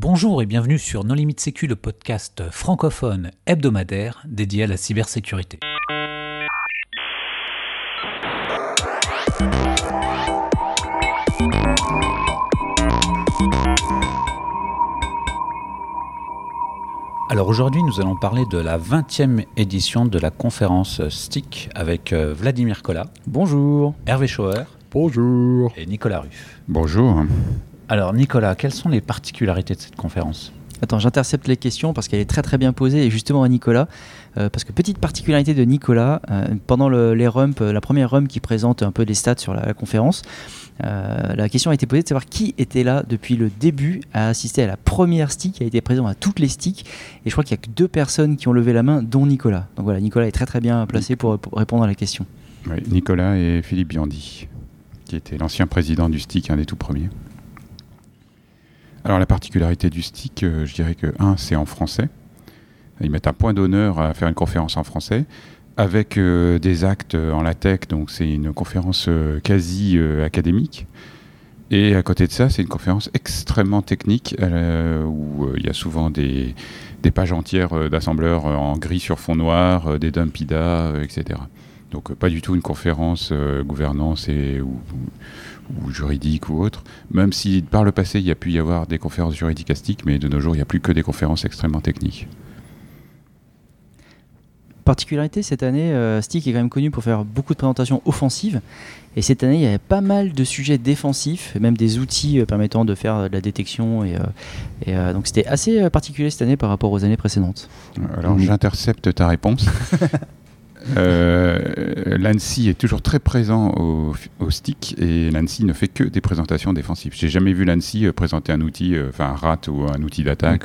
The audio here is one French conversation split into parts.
Bonjour et bienvenue sur Non Limite Sécu, le podcast francophone hebdomadaire dédié à la cybersécurité. Alors aujourd'hui, nous allons parler de la 20e édition de la conférence STIC avec euh, Vladimir Collat. Bonjour. Hervé Schauer. Bonjour. Et Nicolas Ruff. Bonjour. Alors Nicolas, quelles sont les particularités de cette conférence? Attends, j'intercepte les questions parce qu'elle est très très bien posée et justement à Nicolas, euh, parce que petite particularité de Nicolas, euh, pendant les rumps, la première rump qui présente un peu des stats sur la, conférence, la question a été posée de savoir qui était là depuis le début à assister à la première stick, qui a été présent à toutes les sticks, et je crois qu'il n'y a que deux personnes qui ont levé la main, dont Nicolas. Donc voilà, Nicolas est très très bien placé pour, répondre à la question. Oui, Nicolas et Philippe Biandi, qui était l'ancien président du STIC, un des tout premiers. Alors la particularité du STIC, euh, je dirais que, un, c'est en français. Ils mettent un point d'honneur à faire une conférence en français, avec euh, des actes en latex, donc c'est une conférence euh, quasi académique. Et à côté de ça, c'est une conférence extrêmement technique, où il y a souvent des, pages entières d'assembleurs en gris sur fond noir, des dumpida, etc. Donc pas du tout une conférence gouvernance et, ou juridique ou autre, même si par le passé il y a pu y avoir des conférences juridiques astiques, mais de nos jours il n'y a plus que des conférences extrêmement techniques. Particularité cette année, euh, Stick est quand même connu pour faire beaucoup de présentations offensives. Et cette année, il y avait pas mal de sujets défensifs, même des outils euh, permettant de faire de la détection. Et, euh, donc c'était assez particulier cette année par rapport aux années précédentes. Alors j'intercepte ta réponse. Euh, L'ANSI est toujours très présent au, stick et l'ANSI ne fait que des présentations défensives. J'ai jamais vu l'ANSI euh, présenter un outil, euh, enfin un RAT ou un outil d'attaque.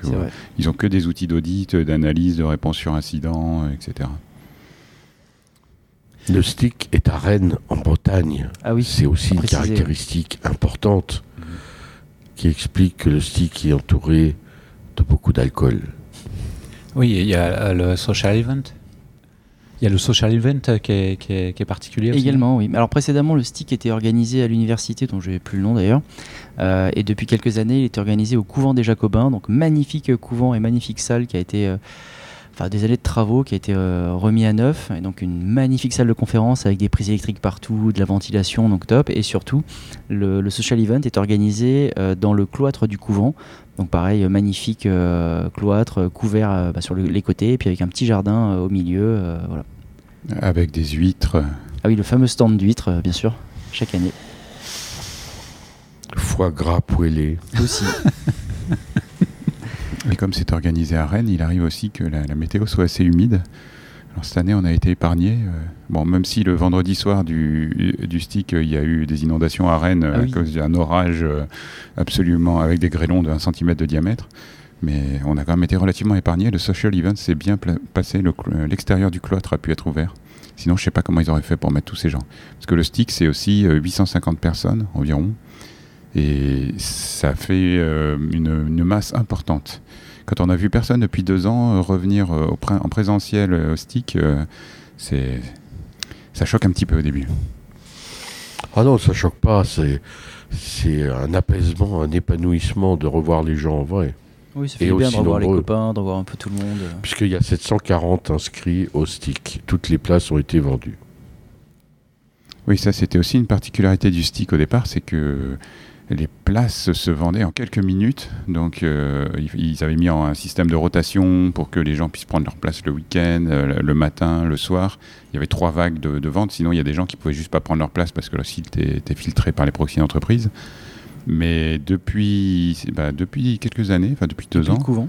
ils ont que des outils d'audit, d'analyse, de réponse sur incident, etc. Le stick est à Rennes, en Bretagne. Ah oui, C'est aussi une caractéristique importante qui explique que le stick est entouré de beaucoup d'alcool. Oui, il y a le social event il y a le social event qui est, particulier aussi. Également, oui. Alors précédemment, le stick était organisé à l'université, dont je n'ai plus le nom d'ailleurs. Euh, et depuis quelques années, il était organisé au couvent des Jacobins, donc magnifique couvent et magnifique salle qui a été. Euh, enfin, des années de travaux qui a été euh, remis à neuf, et donc une magnifique salle de conférence avec des prises électriques partout, de la ventilation, donc top, et surtout le, social event est organisé dans le cloître du couvent, donc pareil, magnifique cloître couvert bah, sur les côtés, et puis avec un petit jardin au milieu, voilà. Avec des huîtres. Ah oui, le fameux stand d'huîtres, euh, bien sûr, chaque année. Foie gras poêlé. Aussi. Et comme c'est organisé à Rennes, il arrive aussi que la, météo soit assez humide. Alors cette année, on a été épargné. Euh, bon, même si le vendredi soir du, du stick, il y a eu des inondations à Rennes ah à cause d'un orage euh, absolument avec des grêlons de 1 cm de diamètre. Mais on a quand même été relativement épargné. Le social event s'est bien passé. L'extérieur du cloître a pu être ouvert. Sinon, je ne sais pas comment ils auraient fait pour mettre tous ces gens. Parce que le stick, c'est aussi 850 euh, personnes environ. Et ça fait euh, une, masse importante. Quand on a vu personne depuis deux ans euh, revenir en présentiel au stick, c'est ça choque un petit peu au début. Ah non, ça choque pas. C'est un apaisement, un épanouissement de revoir les gens en vrai. Oui, ça fait bien de revoir les copains, de revoir un peu tout le monde. Puisqu'il y a 740 inscrits au stick. Toutes les places ont été vendues. Oui, ça c'était aussi une particularité du stick au départ, c'est que les places se vendaient en quelques minutes. Donc euh, ils avaient mis en un système de rotation pour que les gens puissent prendre leur place le week-end, euh, le matin, le soir. Il y avait trois vagues de, de vente, sinon il y a des gens qui pouvaient juste pas prendre leur place parce que le site était filtré par les proxys d'entreprise. Mais depuis, bah, depuis quelques années, enfin depuis deux ans, le couvent.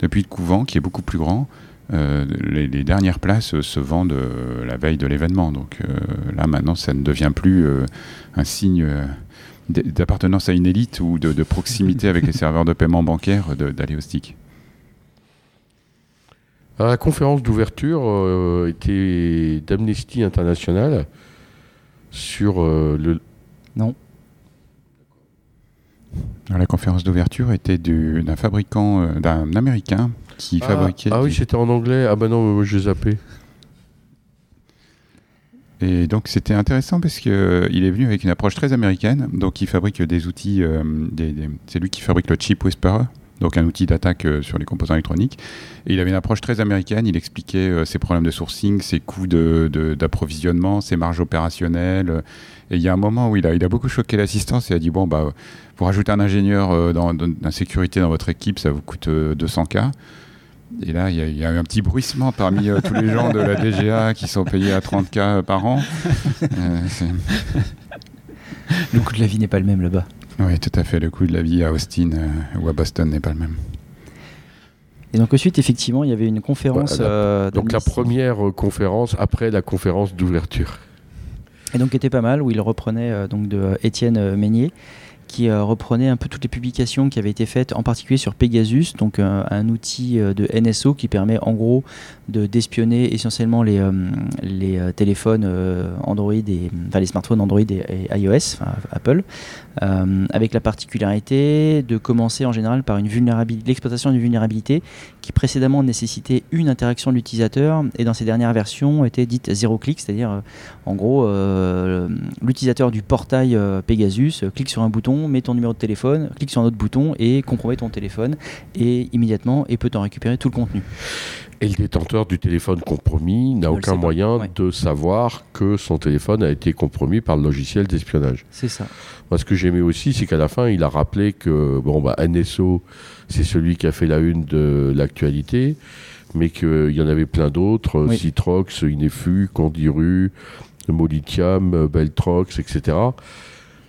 depuis le couvent qui est beaucoup plus grand, euh, les, dernières places se vendent euh, la veille de l'événement. Donc là maintenant, ça ne devient plus un signe d'appartenance à une élite ou de, proximité avec les serveurs de paiement bancaire d'aller au stick? la conférence d'ouverture était d'Amnesty International sur le. Non la conférence d'ouverture était d'un fabricant, euh, d'un américain qui ah, fabriquait. Ah oui, c'était en anglais. Ah bah non, moi j'ai zappé. Et donc c'était intéressant parce qu'il euh, est venu avec une approche très américaine. Donc il fabrique des outils. Euh, c'est lui qui fabrique le Chip Whisperer. donc un outil d'attaque sur les composants électroniques. Et il avait une approche très américaine. Il expliquait ses problèmes de sourcing, ses coûts d'approvisionnement, ses marges opérationnelles. Et il y a un moment où il a, beaucoup choqué l'assistance et a dit bon bah pour ajouter un ingénieur dans, la sécurité dans votre équipe, ça vous coûte 200K. Et là, il y, a eu un petit bruissement parmi euh, tous les gens de la DGA qui sont payés à 30K par an. Euh, le coût de la vie n'est pas le même là-bas. Oui, tout à fait. Le coût de la vie à Austin euh, ou à Boston n'est pas le même. Et donc ensuite, effectivement, il y avait une conférence. donc la première conférence après la conférence d'ouverture. Et donc était pas mal, où il reprenait donc de Étienne Meignier qui euh, reprenait un peu toutes les publications qui avaient été faites, en particulier sur Pegasus, donc euh, un outil euh, de NSO qui permet en gros de d'espionner essentiellement les, les téléphones Android et enfin les smartphones Android et, iOS, Apple, avec la particularité de commencer en général par une vulnérabilité, l'exploitation d'une vulnérabilité qui précédemment nécessitait une interaction de l'utilisateur et dans ces dernières versions était dite zéro clic, c'est-à-dire en gros l'utilisateur du portail Pegasus clique sur un bouton met ton numéro de téléphone, clique sur un autre bouton et compromet ton téléphone et immédiatement et peut en récupérer tout le contenu. Et le détenteur du téléphone compromis n'a aucun moyen de savoir que son téléphone a été compromis par le logiciel d'espionnage. C'est ça. Moi, ce que j'aimais aussi, c'est qu'à la fin, il a rappelé que bon, bah, NSO, c'est celui qui a fait la une de l'actualité, mais qu'il y en avait plein d'autres Citrox, Inefu, Candiru, Molitium, Beltrox, etc.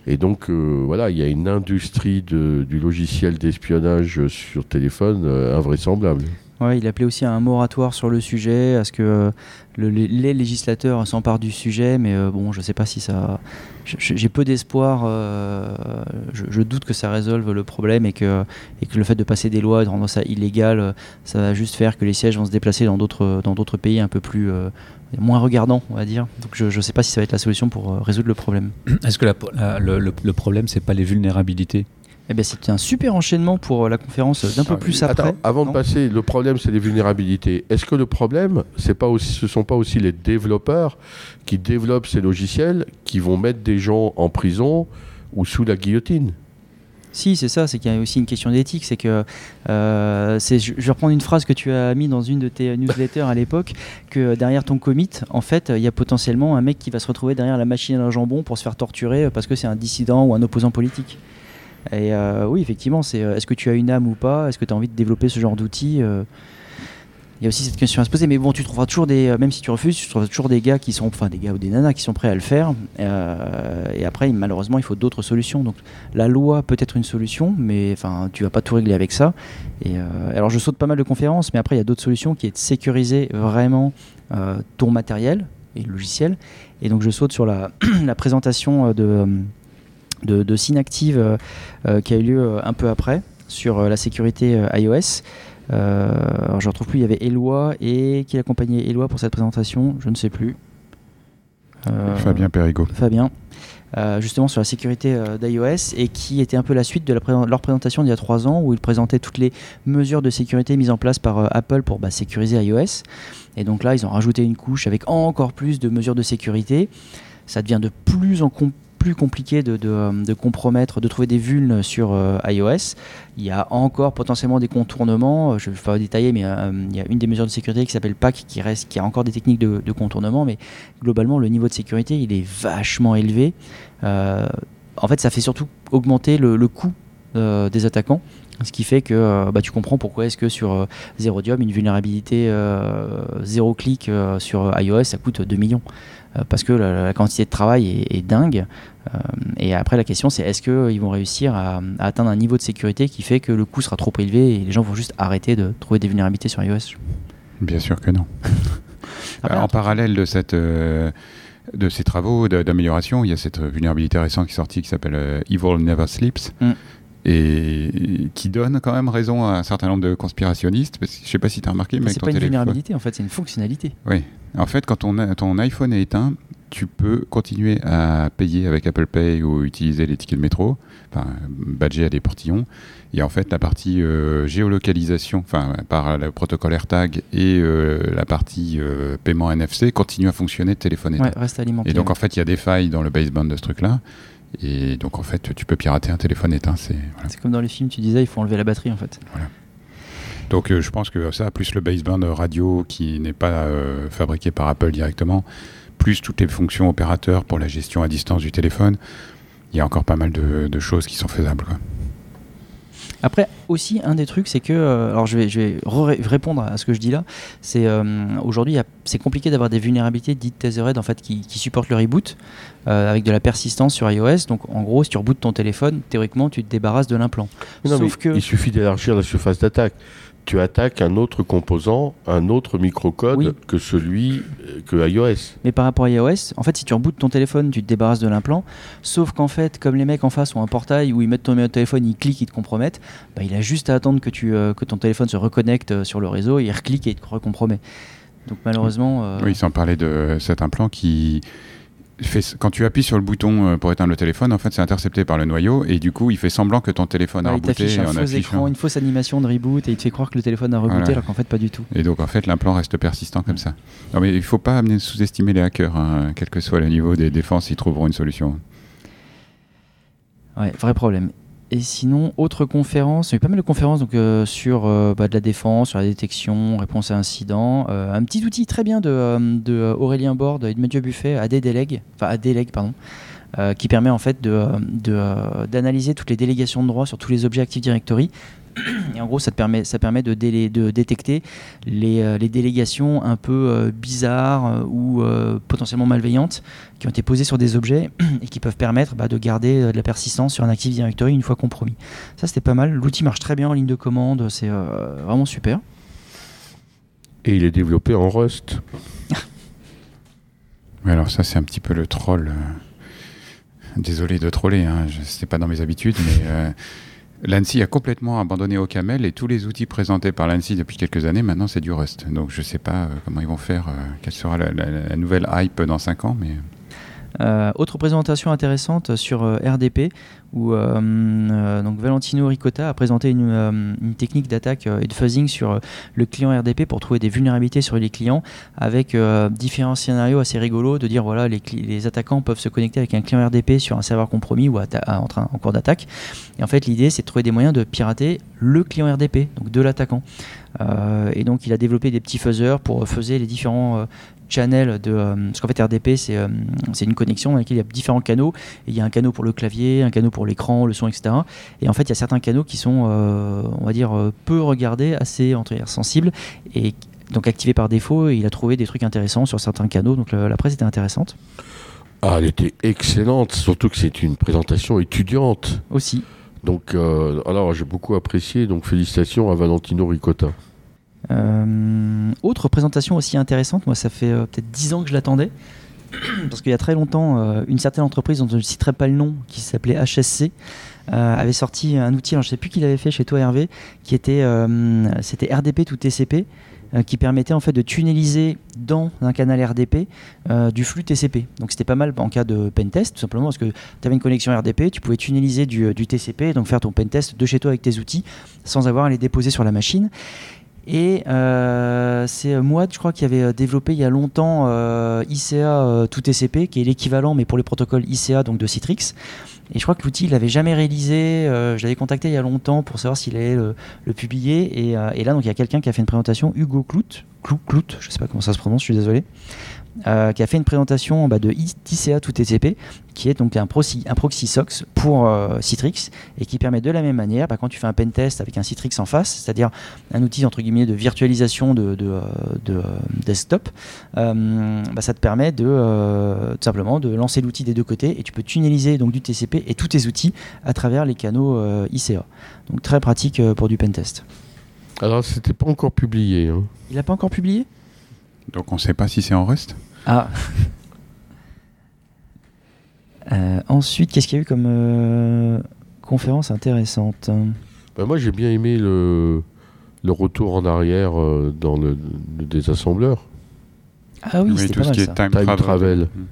Et donc, euh, voilà, il y a une industrie du logiciel d'espionnage sur téléphone euh, invraisemblable. Ouais, il appelait aussi à un moratoire sur le sujet, à ce que euh, les législateurs s'emparent du sujet, mais bon, je ne sais pas si ça. J'ai peu d'espoir. Je, doute que ça résolve le problème et que, et que le fait de passer des lois et de rendre ça illégal, ça va juste faire que les sièges vont se déplacer dans d'autres pays un peu plus moins regardant, on va dire. Donc je ne sais pas si ça va être la solution pour euh, résoudre le problème. Est-ce que le, le, problème, c'est pas les vulnérabilités? Eh bien, c'était un super enchaînement pour euh, la conférence d'un peu ah, plus après. avant de passer, le problème, c'est les vulnérabilités. Est-ce que le problème, c'est pas aussi, ce ne sont pas aussi les développeurs qui développent ces logiciels qui vont mettre des gens en prison ou sous la guillotine? Si, c'est ça, c'est qu'il y a aussi une question d'éthique. C'est que, euh, je, vais reprendre une phrase que tu as mis dans une de tes newsletters à l'époque, que derrière ton commit, en fait, il y a potentiellement un mec qui va se retrouver derrière la machine à jambon pour se faire torturer parce que c'est un dissident ou un opposant politique. Et euh, oui, effectivement, c'est euh, est-ce que tu as une âme ou pas? Est-ce que tu as envie de développer ce genre d'outils il y a aussi cette question à se poser, mais bon, tu trouveras toujours des, euh, même si tu refuses, tu trouveras toujours des gars qui sont, enfin des gars ou des nanas qui sont prêts à le faire. Euh, et après, malheureusement, il faut d'autres solutions. Donc, la loi peut être une solution, mais enfin, tu vas pas tout régler avec ça. Et euh, alors, je saute pas mal de conférences, mais après, il y a d'autres solutions qui est de sécuriser vraiment ton matériel et le logiciel. Et donc, je saute sur la présentation de, de, de Synactive qui a eu lieu un peu après sur la sécurité iOS. Euh, alors je ne retrouve plus, il y avait Eloi et qui accompagnait Eloi pour cette présentation, je ne sais plus. Euh, Fabien Perrigo. Fabien. Euh, justement sur la sécurité d'iOS et qui était un peu la suite de leur présentation d'il y a trois ans où ils présentaient toutes les mesures de sécurité mises en place par Apple pour bah, sécuriser iOS. Et donc là, ils ont rajouté une couche avec encore plus de mesures de sécurité. Ça devient de plus en plus compliqué de, de, compromettre, de trouver des vulnes sur euh, iOS. Il y a encore potentiellement des contournements. Euh, je ne vais pas détailler, mais euh, il y a une des mesures de sécurité qui s'appelle PAC qui, reste, qui a encore des techniques de, contournement. Mais globalement, le niveau de sécurité, il est vachement élevé. en fait, ça fait surtout augmenter le, coût des attaquants. Ce qui fait que bah, tu comprends pourquoi est-ce que sur Zerodium, une vulnérabilité zéro clic sur iOS, ça coûte 2 millions. Euh, parce que la, quantité de travail est, dingue. Euh, et après, la question, c'est est-ce qu'ils vont réussir à, atteindre un niveau de sécurité qui fait que le coût sera trop élevé et les gens vont juste arrêter de trouver des vulnérabilités sur iOS? Bien sûr que non. en parallèle de cette euh, de ces travaux d'amélioration, il y a cette vulnérabilité récente qui est sortie qui s'appelle Evil Never Sleeps. Mm. Et qui donne quand même raison à un certain nombre de conspirationnistes. Parce que, je sais pas si tu as remarqué, mais. C'est pas une vulnérabilité, en fait, c'est une fonctionnalité. Oui, en fait, quand ton, ton iPhone est éteint, tu peux continuer à payer avec Apple Pay ou utiliser les tickets de métro, enfin, badger à des portillons. Et en fait, la partie euh, géolocalisation, enfin, par le protocole AirTag et euh, la partie euh, paiement NFC continue à fonctionner de téléphone éteint. Ouais, reste alimenté. Et donc, en fait, il y a des failles dans le baseband de ce truc-là. Et donc en fait, tu peux pirater un téléphone éteint. C'est comme dans les films, tu disais, il faut enlever la batterie en fait. Voilà. Donc je pense que ça, plus le baseband radio qui n'est pas fabriqué par Apple directement, plus toutes les fonctions opérateurs pour la gestion à distance du téléphone, il y a encore pas mal de, choses qui sont faisables. Après, aussi, un des trucs, c'est que, euh, alors je vais, je vais répondre à ce que je dis là, c'est euh, aujourd'hui, c'est compliqué d'avoir des vulnérabilités dites Tethered en fait, qui, supportent le reboot euh, avec de la persistance sur iOS. Donc, en gros, si tu rebootes ton téléphone, théoriquement, tu te débarrasses de l'implant. Sauf que... Il suffit d'élargir la surface d'attaque tu attaques un autre composant, un autre microcode que celui euh, que iOS. Mais par rapport à iOS, en fait, si tu rebootes ton téléphone, tu te débarrasses de l'implant. Sauf qu'en fait, comme les mecs en face ont un portail où ils mettent ton numéro de téléphone, ils cliquent, ils te compromettent, bah, il a juste à attendre que, tu, euh, que ton téléphone se reconnecte euh, sur le réseau, il reclique et il te recompromet. Donc malheureusement. Oui, sans parler de cet implant qui quand tu appuies sur le bouton euh, pour éteindre le téléphone, en fait, c'est intercepté par le noyau et du coup, il fait semblant que ton téléphone a rebooté. Il t'affiche un faux écran, une fausse animation de reboot et il te fait croire que le téléphone a rebooté alors qu'en fait, pas du tout. Et donc, en fait, l'implant reste persistant comme ça. Non, mais il faut pas sous-estimer les hackers, hein. quel que soit le niveau des défenses, ils trouveront une solution. Ouais, vrai problème. Et sinon, autre conférence, il y a eu pas mal de conférences donc, euh, sur euh, bah, de la défense, sur la détection, réponse à incidents. Euh, un petit outil très bien de, Borde et de Mathieu Buffet, AD Deleg, enfin AD pardon, qui permet en fait d'analyser de, toutes les délégations de droits sur tous les objets Active Directory et en gros, ça, te permet, ça permet de, de détecter les, euh, les, délégations un peu euh, bizarres euh, ou potentiellement malveillantes qui ont été posées sur des objets et qui peuvent permettre bah, de garder de la persistance sur un Active Directory une fois compromis. Ça, c'était pas mal. L'outil marche très bien en ligne de commande, c'est vraiment super. Et il est développé en Rust. Mais alors ça, c'est un petit peu le troll. Désolé de troller, hein. n'est pas dans mes habitudes, mais L'ANSI a complètement abandonné OCaml et tous les outils présentés par l'ANSI depuis quelques années, maintenant c'est du Rust. Donc je ne sais pas euh, comment ils vont faire, euh, quelle sera la, nouvelle hype dans 5 ans. Mais... Euh, autre présentation intéressante sur RDP où euh, donc Valentino Ricotta a présenté une, euh, technique d'attaque euh, et de fuzzing sur le client RDP pour trouver des vulnérabilités sur les clients avec différents scénarios assez rigolos de dire voilà les, les, attaquants peuvent se connecter avec un client RDP sur un serveur compromis ou en, train, en cours d'attaque. Et en fait l'idée c'est de trouver des moyens de pirater le client RDP donc de l'attaquant. Et donc il a développé des petits fuzzers pour fuzzer les différents channel de euh, parce qu'en fait RDP euh, c'est une connexion dans laquelle il y a différents canaux. Et il y a un canot pour le clavier un canot pour l'écran le son etc et en fait il y a certains canaux qui sont euh, on va dire peu regardés assez entre sensibles et donc activés par défaut. Et il a trouvé des trucs intéressants sur certains canaux donc la, presse était intéressante. Ah elle était excellente. Surtout que c'est une présentation étudiante. Aussi donc alors j'ai beaucoup apprécié donc félicitations à Valentino Ricotta. Euh, autre présentation aussi intéressante, moi ça fait euh, peut-être 10 ans que je l'attendais, parce qu'il y a très longtemps, euh, une certaine entreprise dont je ne citerai pas le nom, qui s'appelait HSC, avait sorti un outil, je ne sais plus qui l'avait fait chez toi Hervé, qui était, c'était RDP tout TCP, qui permettait en fait de tunneliser dans un canal RDP du flux TCP. Donc c'était pas mal en cas de pentest, tout simplement parce que tu avais une connexion RDP, tu pouvais tunneliser du, du, TCP, donc faire ton pentest de chez toi avec tes outils sans avoir à les déposer sur la machine. Et euh, c'est moi, je crois, qui avait euh, développé il y a longtemps euh, ICA tout TCP, qui est l'équivalent, mais pour les protocoles ICA, donc de Citrix. Et je crois que l'outil, il l'avait jamais réalisé. je l'avais contacté il y a longtemps pour savoir s'il allait le, publier. Et, là, donc, il y a quelqu'un qui a fait une présentation, Hugo Clout, Clout, Clout, je sais pas comment ça se prononce, je suis désolé, euh, qui a fait une présentation bah, de ICA tout TCP, qui est donc un proxy, un proxy SOX pour euh, Citrix et qui permet de la même manière, bah, quand tu fais un pen test avec un Citrix en face, c'est-à-dire un outil entre guillemets de virtualisation de, de, euh, desktop, bah, ça te permet de tout simplement de lancer l'outil des deux côtés et tu peux tunneliser donc du TCP et tous tes outils à travers les canaux ICA. Donc très pratique pour du pen test. Alors c'était pas encore publié. Hein. Il n'a pas encore publié? Donc on ne sait pas si c'est en Rust Ah euh, Ensuite, qu'est-ce qu'il y a eu comme euh, conférence intéressante? Bah, Moi j'ai bien aimé le, le retour en arrière euh, dans le, désassembleur. Ah oui, c'est tout ce qui est time, travel. Hmm.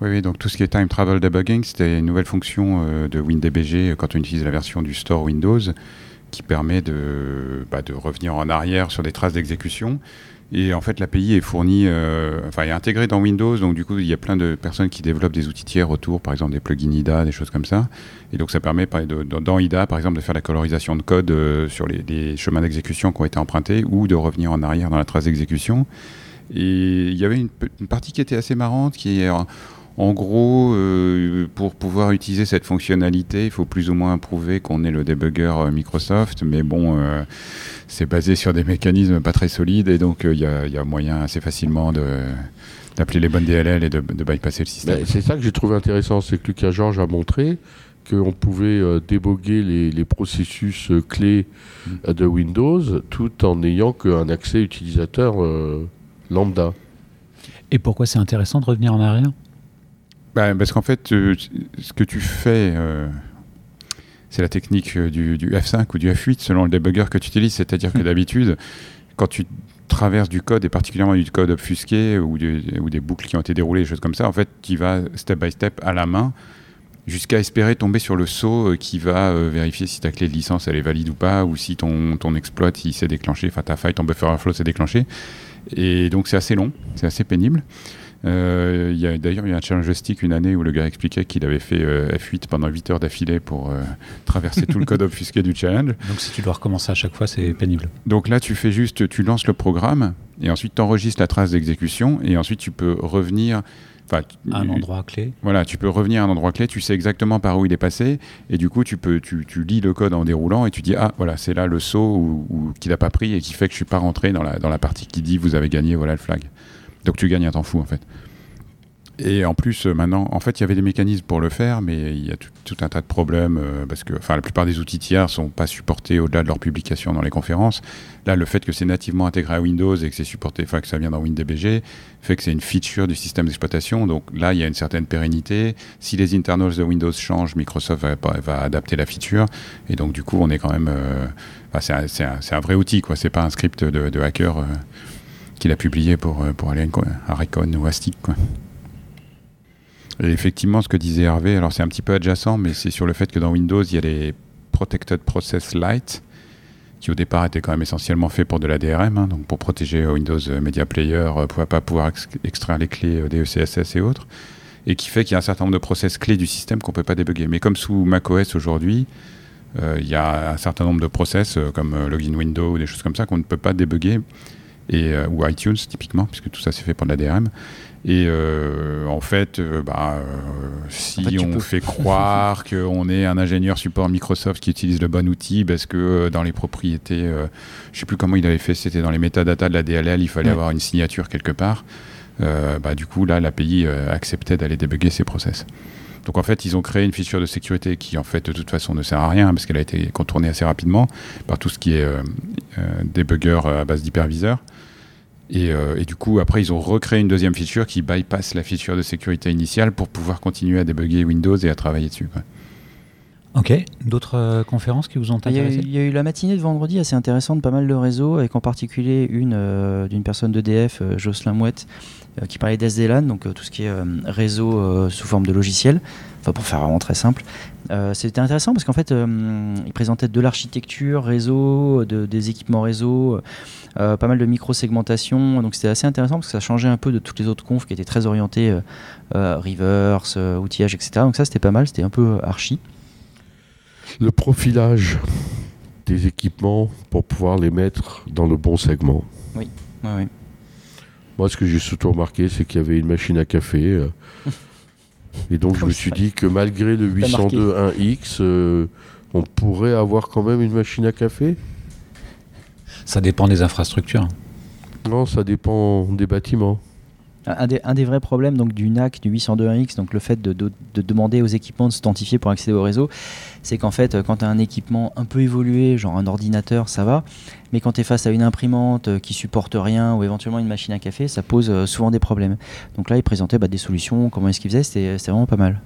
Oui, donc tout ce qui est time travel debugging, c'était une nouvelle fonction de WinDBG quand on utilise la version du store Windows qui permet de, bah, revenir en arrière sur des traces d'exécution Et en fait, l'API est fournie, euh, enfin, est intégrée dans Windows. Donc, du coup, il y a plein de personnes qui développent des outils tiers autour, par exemple des plugins IDA, des choses comme ça. Et donc, ça permet de, dans IDA, par exemple, de faire la colorisation de code euh, sur les, chemins d'exécution qui ont été empruntés ou de revenir en arrière dans la trace d'exécution. Et il y avait une, partie qui était assez marrante qui est en gros, euh, pour pouvoir utiliser cette fonctionnalité, il faut plus ou moins prouver qu'on est le debugger euh, Microsoft, mais bon, euh, c'est basé sur des mécanismes pas très solides et donc il y, a moyen assez facilement d'appeler les bonnes DLL et de, bypasser le système. c'est ça que j'ai trouvé intéressant, c'est que Lucas Georges a montré qu'on pouvait déboguer les, processus clés mm. de Windows tout en n'ayant qu'un accès utilisateur lambda. Et pourquoi c'est intéressant de revenir en arrière? Bah, parce qu'en fait, euh, ce que tu fais, euh, c'est la technique euh, du, F5 ou du F8 selon le debugger que tu utilises. C'est-à-dire que hmm. d'habitude, quand tu traverses du code, et particulièrement du code obfusqué ou, ou, des boucles qui ont été déroulées, des choses comme ça, en fait, tu vas step by step à la main jusqu'à espérer tomber sur le saut qui va vérifier si ta clé de licence elle est valide ou pas, ou si ton, ton exploit il s'est déclenché, enfin ta faille, ton buffer overflow s'est déclenché. Et donc c'est assez long, c'est assez pénible. Euh, il y a d'ailleurs un challenge stick une année où le gars expliquait qu'il avait fait euh, F8 pendant 8 heures d'affilée pour euh, traverser tout le code obfusqué du challenge. Donc si tu dois recommencer à chaque fois, c'est pénible. Donc là, tu fais juste, tu lances le programme et ensuite tu enregistres la trace d'exécution et ensuite tu peux revenir. à un endroit clé. Voilà, tu peux revenir à un endroit clé, tu sais exactement par où il est passé, et du coup, tu, peux, tu, tu lis le code en déroulant, et tu dis, ah, voilà, c'est là le saut qu'il n'a pas pris et qui fait que je suis pas rentré dans la, dans la partie qui dit, vous avez gagné, voilà le flag. Donc tu gagnes un temps fou en fait. Et en plus, euh, maintenant, en fait, il y avait des mécanismes pour le faire, mais il y a tout, un tas de problèmes euh, parce que, la plupart des outils tiers sont pas supportés au-delà de leur publication dans les conférences. Là, le fait que c'est nativement intégré à Windows et que c'est supporté, enfin, que ça vient dans WinDBG, fait que c'est une feature du système d'exploitation. Donc là, il y a une certaine pérennité. Si les internals de Windows changent, Microsoft va, adapter la feature. Et donc, du coup, on est quand même, euh, c'est un, vrai outil, quoi. C'est pas un script de hacker qu'il a publié pour, pour aller à Recon ou à Stick. Et effectivement, ce que disait Hervé, alors c'est un petit peu adjacent, mais c'est sur le fait que dans Windows, il y a les Protected Process Lite, qui au départ étaient quand même essentiellement faits pour de la DRM, hein, donc pour protéger Windows Media Player, euh, pour pas pouvoir extraire les clés euh, DECSS et autres, et qui fait qu'il y a un certain nombre de process clés du système qu'on peut pas débugger. Mais comme sous macOS aujourd'hui, euh, il y a un certain nombre de process comme Login Window ou des choses comme ça qu'on ne peut pas débugger, et, ou iTunes typiquement, puisque tout ça c'est fait pour de la DRM. Et euh, en fait, euh, bah, euh, si on fait croire qu'on est un ingénieur support Microsoft qui utilise le bon outil, parce que dans les propriétés, je ne sais plus comment il avait fait, c'était dans les métadatas de la DLL, il fallait avoir une signature quelque part. bah, du coup, là, l'API acceptait d'aller débugger ces process. Donc en fait, ils ont créé une feature de sécurité qui en fait de toute façon ne sert à rien parce qu'elle a été contournée assez rapidement par tout ce qui est débugger à base d'hyperviseur. Euh, et, du coup, après, ils ont recréé une deuxième feature qui bypass la feature de sécurité initiale pour pouvoir continuer à débugger Windows et à travailler dessus. Ok, d'autres euh, conférences qui vous ont intéressé il y, a eu la matinée de vendredi assez intéressante, pas mal de réseaux, avec en particulier une euh, d'une personne d'EDF, Jocelyn Mouette, qui parlait d'SDLAN, donc tout ce qui est réseau sous forme de logiciel, enfin pour faire vraiment très simple. C'était intéressant parce qu'en fait, il présentait de l'architecture réseau, de, des équipements réseau, euh, pas mal de micro-segmentation. Donc c'était assez intéressant parce que ça changeait un peu de toutes les autres confs qui étaient très orientées euh, euh, reverse, outillage, etc. Donc ça c'était pas mal, c'était un peu archi. Le profilage des équipements pour pouvoir les mettre dans le bon segment. Oui, oui, Moi, ce que j'ai surtout remarqué, c'est qu'il y avait une machine à café. et donc, je me suis dit que malgré le 802.1x, on pourrait avoir quand même une machine à café? Ça dépend des infrastructures. Non, ça dépend des bâtiments. Un des, vrais problèmes donc, du NAC, du 802.1x, donc le fait de, demander aux équipements de s'identifier pour accéder au réseau, c'est qu'en fait, quand tu as un équipement un peu évolué, genre un ordinateur, ça va, mais quand tu es face à une imprimante qui supporte rien ou éventuellement une machine à café, ça pose euh, souvent des problèmes. Donc là, ils présentaient bah, des solutions, comment est-ce qu'ils faisaient, c'était vraiment pas mal.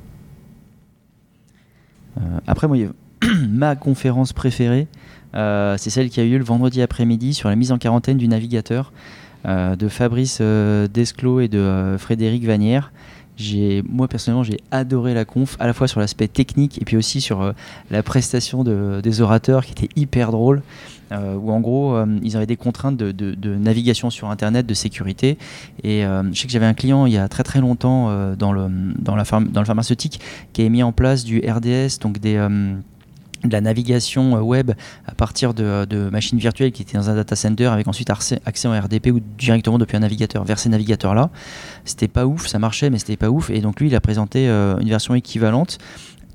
Euh, après, ma conférence préférée, euh, c'est celle qui a eu lieu le vendredi après-midi sur la mise en quarantaine du navigateur euh, de Fabrice euh, Desclos et de Frédéric Vanière. Moi personnellement, j'ai adoré la conf, à la fois sur l'aspect technique et puis aussi sur la prestation des orateurs qui était hyper drôle. où en gros ils avaient des contraintes de, navigation sur Internet, de sécurité. Et je sais que j'avais un client il y a très très longtemps dans, le, dans, la dans le pharmaceutique qui avait mis en place du RDS, donc des de la navigation euh, web à partir de, machines virtuelles qui étaient dans un data center avec ensuite accès en RDP ou directement depuis un navigateur vers ces navigateurs là c'était pas ouf ça marchait mais c'était pas ouf. Et donc lui il a présenté euh, une version équivalente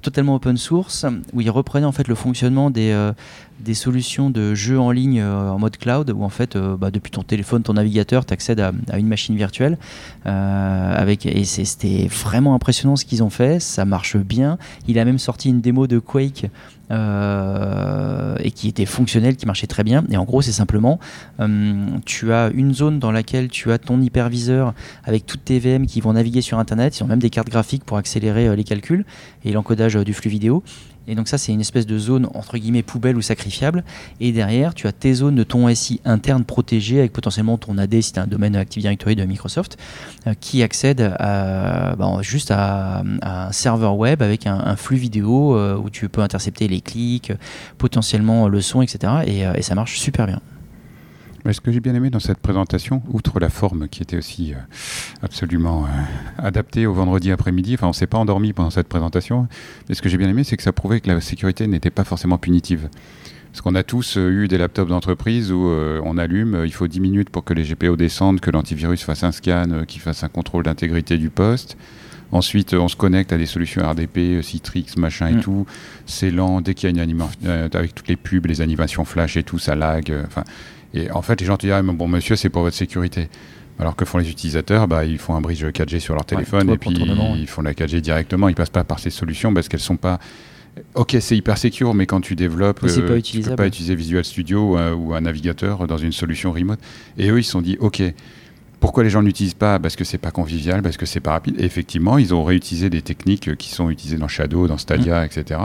totalement open source où il reprenait en fait le fonctionnement des, euh, des solutions de jeux en ligne en mode cloud où en fait bah, depuis ton téléphone, ton navigateur, tu accèdes à, une machine virtuelle avec et c'était vraiment impressionnant ce qu'ils ont fait, ça marche bien. Il a même sorti une démo de Quake euh, et qui était fonctionnel, qui marchait très bien. Et en gros, c'est simplement, euh, tu as une zone dans laquelle tu as ton hyperviseur avec toutes tes VM qui vont naviguer sur Internet. Ils ont même des cartes graphiques pour accélérer euh, les calculs et l'encodage du flux vidéo. Et donc ça, c'est une espèce de zone entre guillemets poubelle ou sacrifiable. Et derrière, tu as tes zones de ton SI interne protégées avec potentiellement ton AD si tu as un domaine Active Directory de Microsoft euh, qui accède à, bah, juste à, un serveur web avec un, flux vidéo euh, où tu peux intercepter les clics, potentiellement le son, etc. Euh, et ça marche super bien ce que j'ai bien aimé dans cette présentation, outre la forme qui était aussi euh, absolument euh, adaptée au vendredi après-midi, enfin on s'est pas endormi pendant cette présentation, mais ce que j'ai bien aimé, c'est que ça prouvait que la sécurité n'était pas forcément punitive. Parce qu'on a tous euh, eu des laptops d'entreprise où on allume, il faut 10 minutes pour que les GPO descendent, que l'antivirus fasse un scan, qu'il fasse un contrôle d'intégrité du poste. Ensuite, on se connecte à des solutions RDP, Citrix, machin et mm. tout. C'est lent. Dès qu'il y a une animation, avec toutes les pubs, les animations flash et tout, ça lag. Enfin, et en fait, les gens te disent bon monsieur, c'est pour votre sécurité. Alors que font les utilisateurs bah, Ils font un bridge 4G sur leur téléphone et puis ils font la 4G directement. Ils passent pas par ces solutions parce qu'elles sont pas. Ok, c'est hyper secure, mais quand tu développes, euh, tu peux pas utiliser Visual Studio ou un, navigateur dans une solution remote. Et eux, ils se sont dit, ok, pourquoi les gens n'utilisent pas Parce que c'est pas convivial, parce que c'est pas rapide. Et effectivement, ils ont réutilisé des techniques qui sont utilisées dans Shadow, dans Stadia, mmh. etc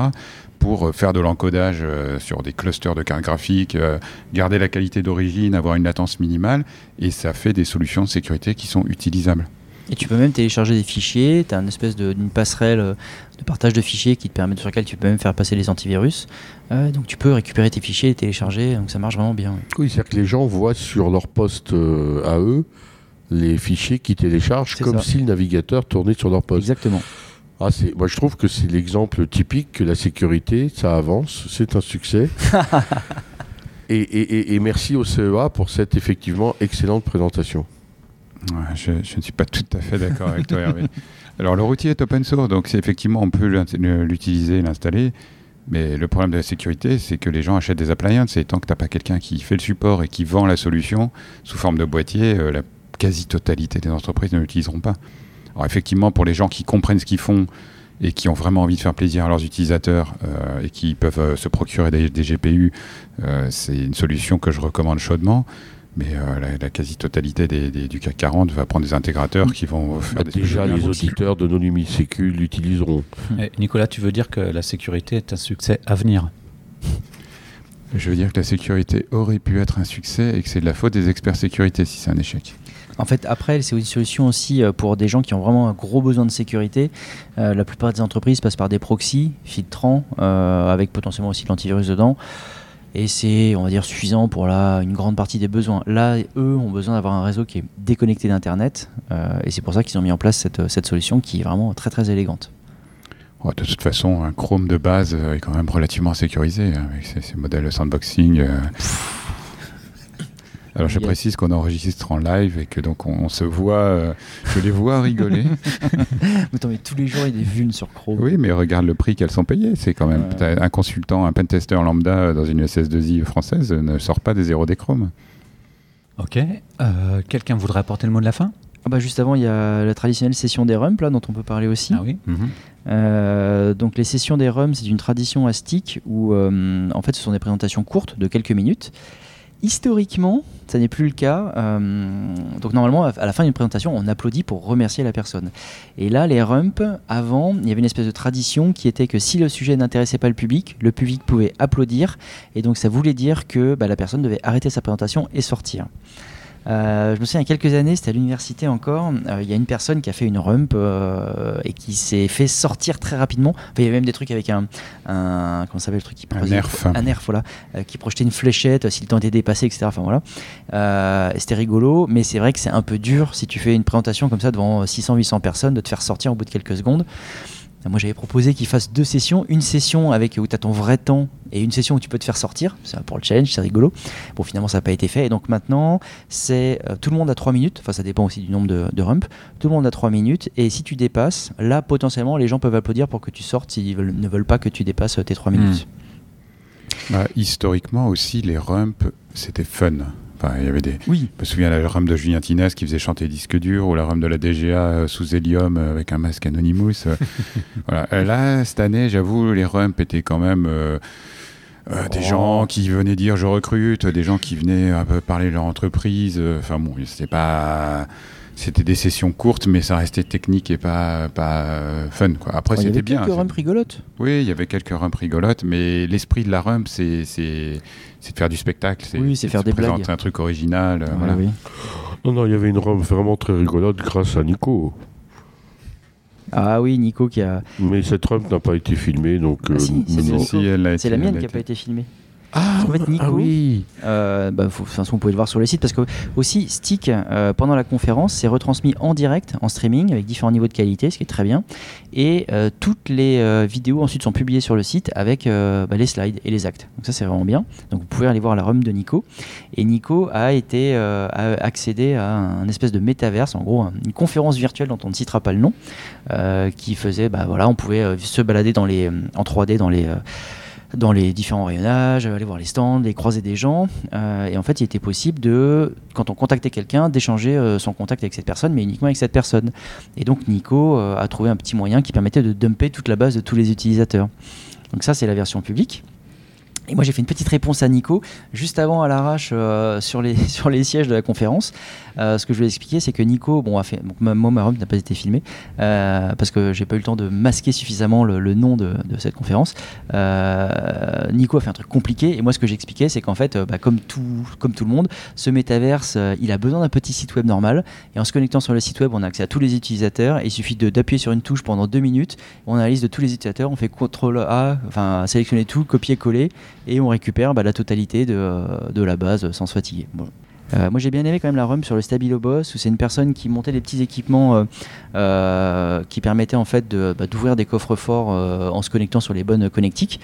pour euh, faire de l'encodage euh, sur des clusters de cartes graphiques, euh, garder la qualité d'origine, avoir une latence minimale, et ça fait des solutions de sécurité qui sont utilisables. Et tu peux même télécharger des fichiers, tu as une espèce d'une passerelle de partage de fichiers qui te permet, sur laquelle tu peux même faire passer les antivirus. donc tu peux récupérer tes fichiers et télécharger, donc ça marche vraiment bien. Oui, c'est-à-dire que les gens voient sur leur poste à eux les fichiers qu'ils téléchargent comme si le navigateur tournait sur leur poste. Exactement. Ah, moi, je trouve que c'est l'exemple typique que la sécurité, ça avance, c'est un succès. et, merci au CEA pour cette effectivement excellente présentation. je, ne suis pas tout à fait d'accord avec toi, Hervé. Alors, le routier est open source, donc effectivement, on peut l'utiliser, l'installer. Mais le problème de la sécurité, c'est que les gens achètent des appliances et tant que tu n'as pas quelqu'un qui fait le support et qui vend la solution sous forme de boîtier, euh, la quasi-totalité des entreprises ne l'utiliseront pas. Alors effectivement, pour les gens qui comprennent ce qu'ils font et qui ont vraiment envie de faire plaisir à leurs utilisateurs euh, et qui peuvent euh, se procurer des, GPU, euh, c'est une solution que je recommande chaudement. Mais la, quasi-totalité du CAC 40 va prendre des intégrateurs qui vont faire bah, Déjà, les auditeurs de nos Sécu l'utiliseront. Nicolas, tu veux dire que la sécurité est un succès à venir? Je veux dire que la sécurité aurait pu être un succès et que c'est de la faute des experts sécurité si c'est un échec. En fait, après, c'est une solution aussi euh, pour des gens qui ont vraiment un gros besoin de sécurité. Euh, la plupart des entreprises passent par des proxys filtrants, euh, avec potentiellement aussi de l'antivirus dedans. Et c'est, on va dire, suffisant pour la, une grande partie des besoins. Là, eux ont besoin d'avoir un réseau qui est déconnecté d'Internet. et c'est pour ça qu'ils ont mis en place cette, solution qui est vraiment très très élégante. de toute façon, un Chrome de base est quand même relativement sécurisé hein, avec ces, modèles sandboxing. Alors je précise qu'on enregistre en live et que donc on, se voit, euh, je les vois rigoler. mais attends, mais tous les jours il y a des vues sur Chrome. Oui, mais regarde le prix qu'elles sont payées. C'est quand même un consultant, un pentester lambda dans une SS2I française ne sort pas des zéros des Chrome. Ok. Euh, quelqu'un voudrait apporter le mot de la fin? Ah bah juste avant, il y a la traditionnelle session des rums là, dont on peut parler aussi. Ah oui. Mhm. Euh, donc les sessions des rums, c'est une tradition astique où en fait ce sont des présentations courtes de quelques minutes Historiquement, ça n'est plus le cas. Euh, donc normalement, à la fin d'une présentation, on applaudit pour remercier la personne. Et là, les rumps, avant, il y avait une espèce de tradition qui était que si le sujet n'intéressait pas le public, le public pouvait applaudir. Et donc ça voulait dire que bah, la personne devait arrêter sa présentation et sortir. Je me souviens, il y a quelques années, c'était à l'université encore, il y a une personne qui a fait une rump et qui s'est fait sortir très rapidement. il y avait même des trucs avec un. un comment s'appelle le truc qui Un nerf. Un nerf, voilà. qui projetait une fléchette si le temps était dépassé, etc. Enfin voilà. c'était rigolo, mais c'est vrai que c'est un peu dur si tu fais une présentation comme ça devant 600-800 personnes de te faire sortir au bout de quelques secondes. Moi, j'avais proposé qu'il fasse deux sessions. Une session avec où tu as ton vrai temps et une session où tu peux te faire sortir. C'est pour le challenge, c'est rigolo. Bon, finalement, ça n'a pas été fait. Et donc maintenant, c'est euh, tout le monde a 3 minutes. Enfin, ça dépend aussi du nombre de, de rumps. Tout le monde a 3 minutes. Et si tu dépasses, là, potentiellement, les gens peuvent applaudir pour que tu sortes s'ils ne veulent pas que tu dépasses tes 3 minutes. Hmm. Bah, historiquement aussi, les rumps, c'était fun il y avait des. Oui. Je me souviens la rhum de Julien Tinès qui faisait chanter disque dur ou la rhum de la DGA euh, sous hélium euh, avec un masque Anonymous. Euh. voilà. Là, cette année, j'avoue, les rums étaient quand même. des oh. gens qui venaient dire je recrute, des gens qui venaient un peu parler de leur entreprise. Enfin bon, c'était pas c'était des sessions courtes, mais ça restait technique et pas, pas fun. Quoi. Après, c'était bien. Il y avait quelques rumps rigolotes. Oui, il y avait quelques rumps rigolotes, mais l'esprit de la rump, c'est de faire du spectacle. C'est oui, faire des blagues. un truc original. voilà. Non, non, il y avait une rump vraiment très rigolote grâce à Nico. Ah oui, Nico qui a. Mais cette rump n'a pas été filmée, donc. Ah, si, c'est la mienne qui n'a pas été filmée. Ah, ah oui. Euh, bah, faut, vous pouvez le voir sur le site parce que aussi Stick euh, pendant la conférence c'est retransmis en direct, en streaming avec différents niveaux de qualité, ce qui est très bien. Et euh, toutes les vidéos ensuite sont publiées sur le site avec bah, les slides et les actes. Donc ça c'est vraiment bien. Donc vous pouvez aller voir la rhum de Nico. Et Nico a été a accédé à un espèce de métaverse, en gros une conférence virtuelle dont on ne citera pas le nom, qui faisait, bah voilà, on pouvait se balader dans les en 3D dans les dans les différents rayonnages, aller voir les stands, et croiser des gens. Euh, et en fait, il était possible de, quand on contactait quelqu'un, d'échanger euh, son contact avec cette personne, mais uniquement avec cette personne. Et donc Nico euh, a trouvé un petit moyen qui permettait de dumper toute la base de tous les utilisateurs. Donc ça, c'est la version publique. Et moi, j'ai fait une petite réponse à Nico juste avant à l'arrache sur, les, sur les sièges de la conférence. Euh, ce que je vais expliquer, c'est que Nico, bon, moi, ma n'a pas été filmé euh, parce que j'ai pas eu le temps de masquer suffisamment le, nom de, cette conférence. Euh, Nico a fait un truc compliqué et moi, ce que j'expliquais, c'est qu'en fait, bah, comme, tout, comme tout le monde, ce métaverse, il a besoin d'un petit site web normal et en se connectant sur le site web, on a accès à tous les utilisateurs. Et il suffit d'appuyer sur une touche pendant deux minutes, on a la liste de tous les utilisateurs, on fait CTRL A, enfin sélectionner tout, copier-coller et on récupère bah, la totalité de, de, la base sans se fatiguer. Euh, moi j'ai bien aimé quand même la RUM sur le Stabilo Boss où c'est une personne qui montait des petits équipements euh, euh, qui permettaient en fait bah, d'ouvrir des coffres forts en se connectant sur les bonnes connectiques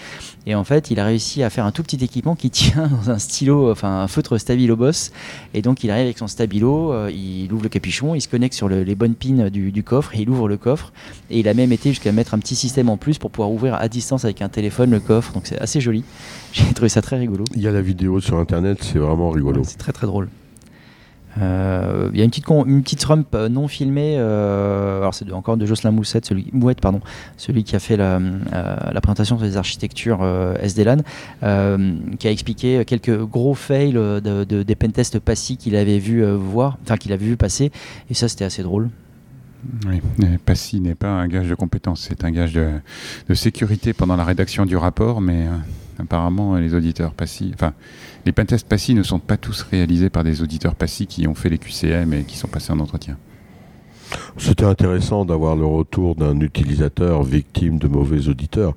et en fait il a réussi à faire un tout petit équipement qui tient dans un stylo, enfin un feutre Stabilo Boss et donc il arrive avec son Stabilo, il ouvre le capuchon, il se connecte sur les bonnes pins du, du, coffre et il ouvre le coffre et il a même été jusqu'à mettre un petit système en plus pour pouvoir ouvrir à distance avec un téléphone le coffre donc c'est assez joli. J'ai trouvé ça très rigolo. Il y a la vidéo sur internet, c'est vraiment rigolo. c'est très très drôle. Euh, il y a une petite, rump euh, non filmée, euh, alors c'est encore de Jocelyn Moussette, celui, Mouette, celui qui a fait la, présentation sur les architectures SDLAN, qui a expliqué quelques gros fails de, des pentests passifs qu'il avait vu voir, enfin qu'il avait vu passer, et ça c'était assez drôle. Oui, Passy n'est pas un gage de compétence, c'est un gage de, sécurité pendant la rédaction du rapport, mais apparemment les auditeurs Passy, enfin les pentests PASSI ne sont pas tous réalisés par des auditeurs PASSI qui ont fait les QCM et qui sont passés en entretien. C'était intéressant d'avoir le retour d'un utilisateur victime de mauvais auditeurs,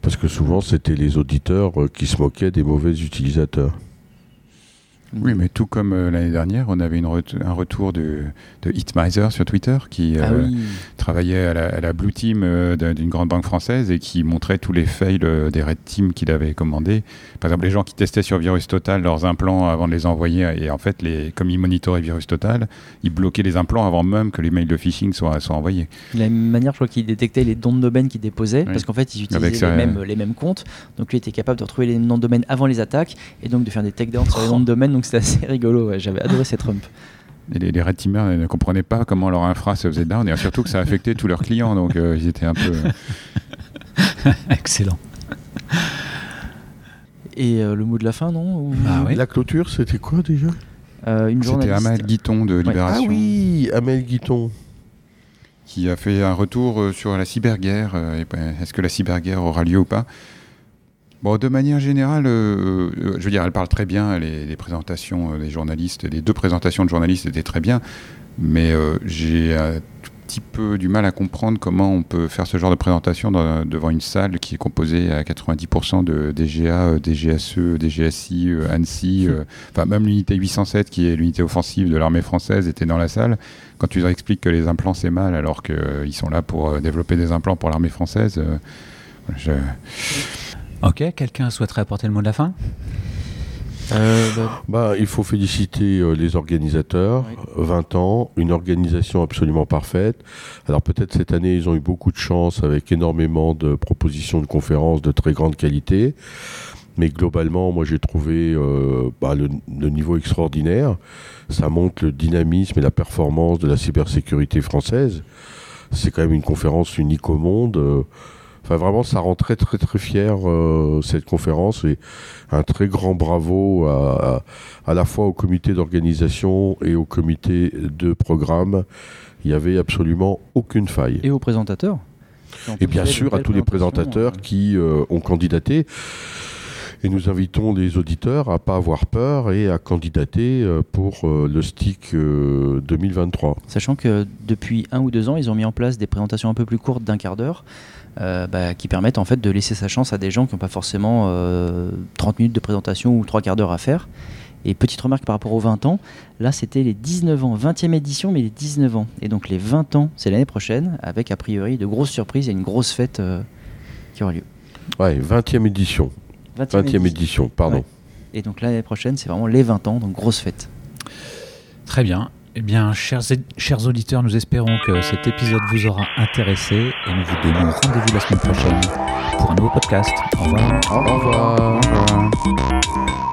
parce que souvent c'était les auditeurs qui se moquaient des mauvais utilisateurs. Oui, mais tout comme euh, l'année dernière, on avait une un retour de, de Hitmiser sur Twitter qui ah euh, travaillait à la, Blue Team euh, d'une grande banque française et qui montrait tous les fails des Red Team qu'il avait commandés. Par exemple, les gens qui testaient sur Virus Total leurs implants avant de les envoyer et en fait, les, comme ils monitoraient Virus Total, ils bloquaient les implants avant même que les mails de phishing soient, soient envoyés. De la même manière, je crois qu'ils détectaient les noms de domaine qu'ils déposaient parce qu'en fait, ils utilisaient les, mêmes, les mêmes comptes. Donc, lui était capable de retrouver les noms de domaine avant les attaques et donc de faire des takedowns sur les noms de domaine donc c'était assez rigolo. J'avais adoré cette rump. Et les, Red Teamers ne comprenaient pas comment leur infra se faisait down et surtout que ça affectait tous leurs clients, donc euh, ils étaient un peu. Euh, Excellent. Et euh, le mot de la fin, non ah La clôture, c'était quoi déjà? Une C'était Amel Guiton de Libération. Ah oui, Amel Guiton. Qui a fait un retour sur la cyberguerre. Ben, est-ce que la cyberguerre aura lieu ou pas? Bon, de manière générale, euh, euh, je veux dire, elle parle très bien. Les, présentations des journalistes, les deux présentations de journalistes étaient très bien. Mais j'ai un petit peu du mal à comprendre comment on peut faire ce genre de présentation devant une salle qui est composée à 90% de DGA, DGSE, DGSI, ANSI. enfin, même l'unité 807, qui est l'unité offensive de l'armée française, était dans la salle. Quand tu leur expliques que les implants c'est mal, alors qu'ils sont là pour développer des implants pour l'armée française. je... Ok, quelqu'un souhaiterait apporter le mot de la fin? Euh, bah, bah, il faut féliciter euh, les organisateurs. 20 ans, une organisation absolument parfaite. Alors peut-être cette année, ils ont eu beaucoup de chance avec énormément de propositions de conférences de très grande qualité. Mais globalement, moi j'ai trouvé euh, bah, le, niveau extraordinaire. Ça montre le dynamisme et la performance de la cybersécurité française. C'est quand même une conférence unique au monde. Enfin, vraiment, ça rend très, très, très fier euh, cette conférence et un très grand bravo à, à, la fois au comité d'organisation et au comité de programme. Il n'y avait absolument aucune faille. Et aux présentateurs Et bien sûr, à tous les présentateurs euh. qui euh, ont candidaté. Et nous invitons les auditeurs à pas avoir peur et à candidater pour le stick 2023. Sachant que depuis un ou deux ans, ils ont mis en place des présentations un peu plus courtes d'un quart d'heure euh, bah, qui permettent en fait de laisser sa chance à des gens qui n'ont pas forcément 30 euh, minutes de présentation ou 3 quarts d'heure à faire. Et petite remarque par rapport aux 20 ans, là c'était les 19 ans, 20e édition, mais les 19 ans. Et donc les 20 ans, c'est l'année prochaine, avec a priori de grosses surprises et une grosse fête euh, qui aura lieu. Ouais, 20e édition. 20e, édition. pardon. Et donc l'année prochaine, c'est vraiment les 20 ans, donc grosse fête. Très bien. Eh bien, chers, chers auditeurs, nous espérons que cet épisode vous aura intéressé et nous vous donnons rendez-vous la semaine prochaine pour un nouveau podcast. Au revoir. Au revoir. Au revoir.